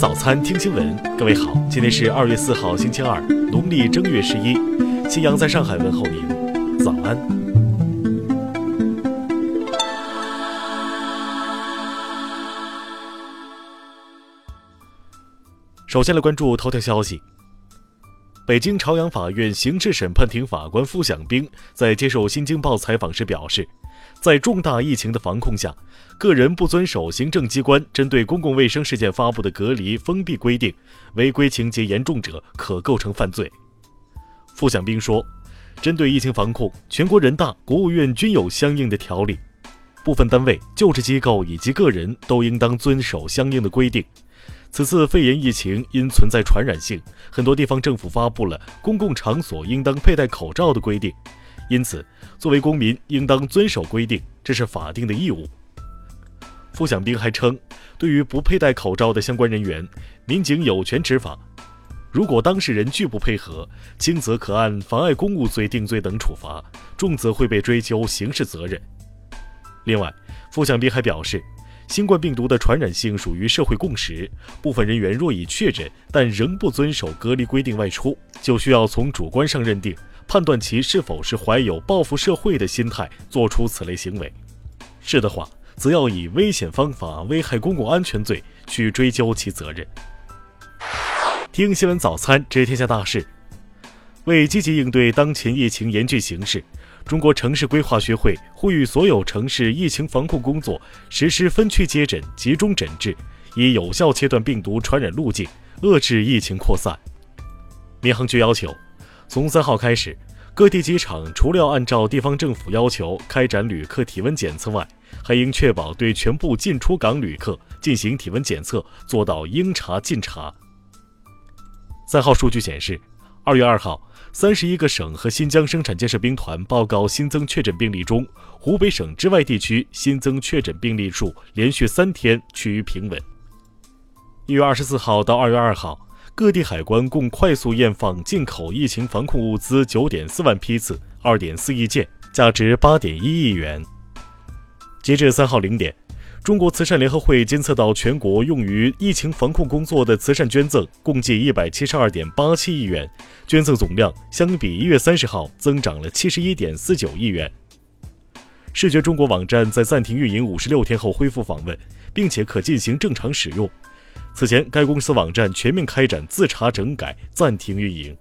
早餐听新闻，各位好，今天是二月四号，星期二，农历正月十一。新阳在上海问候您，早安。首先来关注头条消息。北京朝阳法院刑事审判庭法官傅响兵在接受《新京报》采访时表示，在重大疫情的防控下，个人不遵守行政机关针对公共卫生事件发布的隔离封闭规定，违规情节严重者可构成犯罪。傅响兵说，针对疫情防控，全国人大、国务院均有相应的条例，部分单位、救治机构以及个人都应当遵守相应的规定。此次肺炎疫情因存在传染性，很多地方政府发布了公共场所应当佩戴口罩的规定，因此作为公民应当遵守规定，这是法定的义务。傅响兵还称，对于不佩戴口罩的相关人员，民警有权执法。如果当事人拒不配合，轻则可按妨碍公务罪定罪等处罚，重则会被追究刑事责任。另外，傅想兵还表示，新冠病毒的传染性属于社会共识，部分人员若已确诊但仍不遵守隔离规定外出，就需要从主观上认定，判断其是否是怀有报复社会的心态做出此类行为。是的话。则要以危险方法危害公共安全罪去追究其责任。听新闻早餐知天下大事。为积极应对当前疫情严峻形势，中国城市规划学会呼吁所有城市疫情防控工作实施分区接诊、集中诊治，以有效切断病毒传染路径，遏制疫情扩散。民航局要求，从三号开始，各地机场除了按照地方政府要求开展旅客体温检测外，还应确保对全部进出港旅客进行体温检测，做到应查尽查。三号数据显示，二月二号，三十一个省和新疆生产建设兵团报告新增确诊病例中，湖北省之外地区新增确诊病例数连续三天趋于平稳。一月二十四号到二月二号，各地海关共快速验放进口疫情防控物资九点四万批次，二点四亿件，价值八点一亿元。截至三号零点，中国慈善联合会监测到全国用于疫情防控工作的慈善捐赠共计一百七十二点八七亿元，捐赠总量相比一月三十号增长了七十一点四九亿元。视觉中国网站在暂停运营五十六天后恢复访问，并且可进行正常使用。此前，该公司网站全面开展自查整改，暂停运营。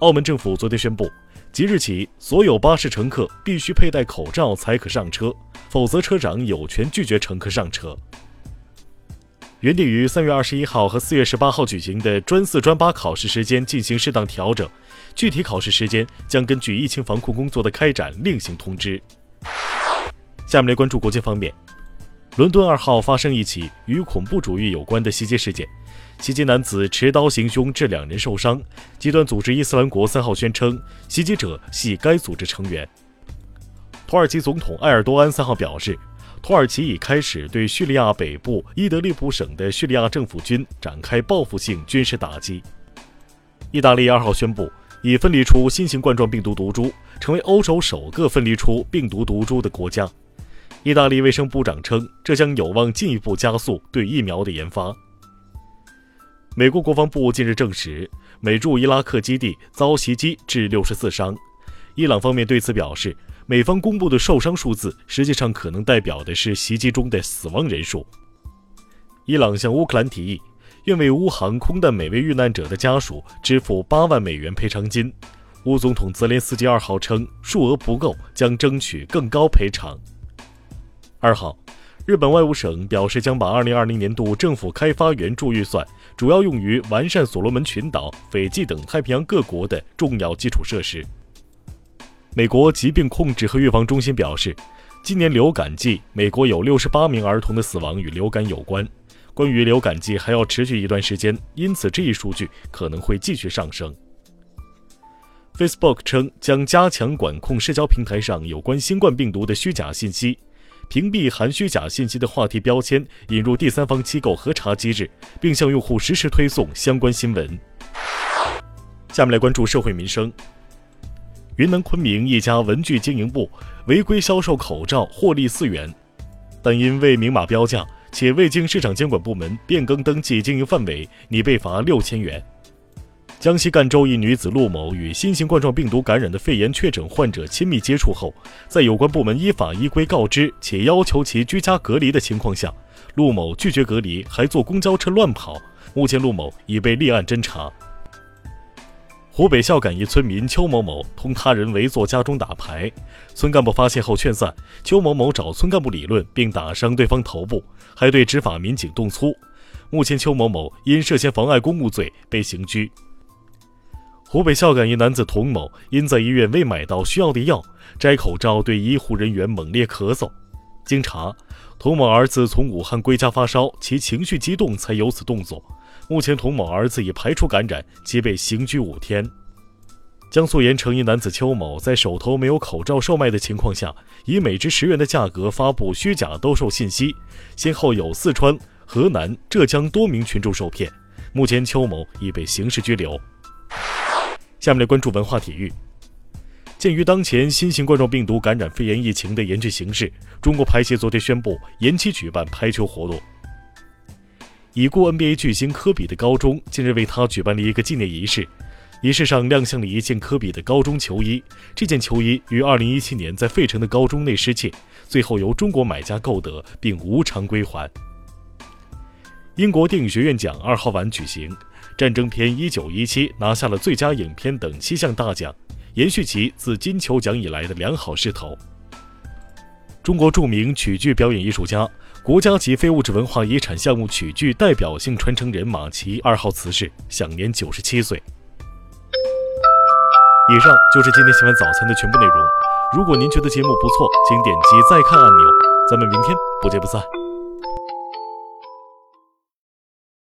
澳门政府昨天宣布。即日起，所有巴士乘客必须佩戴口罩才可上车，否则车长有权拒绝乘客上车。原定于三月二十一号和四月十八号举行的专四、专八考试时间进行适当调整，具体考试时间将根据疫情防控工作的开展另行通知。下面来关注国际方面，伦敦二号发生一起与恐怖主义有关的袭击事件。袭击男子持刀行凶，致两人受伤。极端组织伊斯兰国三号宣称，袭击者系该组织成员。土耳其总统埃尔多安三号表示，土耳其已开始对叙利亚北部伊德利卜省的叙利亚政府军展开报复性军事打击。意大利二号宣布，已分离出新型冠状病毒毒株，成为欧洲首个分离出病毒毒株的国家。意大利卫生部长称，这将有望进一步加速对疫苗的研发。美国国防部近日证实，美驻伊拉克基地遭袭击致六十四伤。伊朗方面对此表示，美方公布的受伤数字实际上可能代表的是袭击中的死亡人数。伊朗向乌克兰提议，愿为乌航空的每位遇难者的家属支付八万美元赔偿金。乌总统泽连斯基二号称，数额不够，将争取更高赔偿。二号。日本外务省表示，将把2020年度政府开发援助预算主要用于完善所罗门群岛、斐济等太平洋各国的重要基础设施。美国疾病控制和预防中心表示，今年流感季，美国有68名儿童的死亡与流感有关。关于流感季还要持续一段时间，因此这一数据可能会继续上升。Facebook 称将加强管控社交平台上有关新冠病毒的虚假信息。屏蔽含虚假信息的话题标签，引入第三方机构核查机制，并向用户实时推送相关新闻。下面来关注社会民生。云南昆明一家文具经营部违规销售口罩，获利四元，但因未明码标价，且未经市场监管部门变更登记经营范围，拟被罚六千元。江西赣州一女子陆某与新型冠状病毒感染的肺炎确诊患者亲密接触后，在有关部门依法依规告知且要求其居家隔离的情况下，陆某拒绝隔离，还坐公交车乱跑。目前，陆某已被立案侦查。湖北孝感一村民邱某某同他人围坐家中打牌，村干部发现后劝散，邱某某找村干部理论，并打伤对方头部，还对执法民警动粗。目前，邱某某因涉嫌妨碍公务罪被刑拘。湖北孝感一男子童某因在医院未买到需要的药，摘口罩对医护人员猛烈咳嗽。经查，童某儿子从武汉归家发烧，其情绪激动才有此动作。目前，童某儿子已排除感染，即被刑拘五天。江苏盐城一男子邱某在手头没有口罩售卖的情况下，以每只十元的价格发布虚假兜售信息，先后有四川、河南、浙江多名群众受骗。目前，邱某已被刑事拘留。下面来关注文化体育。鉴于当前新型冠状病毒感染肺炎疫情的严峻形势，中国排协昨天宣布延期举办排球活动。已故 NBA 巨星科比的高中近日为他举办了一个纪念仪式，仪式上亮相了一件科比的高中球衣。这件球衣于2017年在费城的高中内失窃，最后由中国买家购得并无偿归还。英国电影学院奖二号晚举行。战争片《一九一七》拿下了最佳影片等七项大奖，延续其自金球奖以来的良好势头。中国著名曲剧表演艺术家、国家级非物质文化遗产项目曲剧代表性传承人马奇二号辞世，享年九十七岁。以上就是今天新闻早餐的全部内容。如果您觉得节目不错，请点击再看按钮。咱们明天不见不散。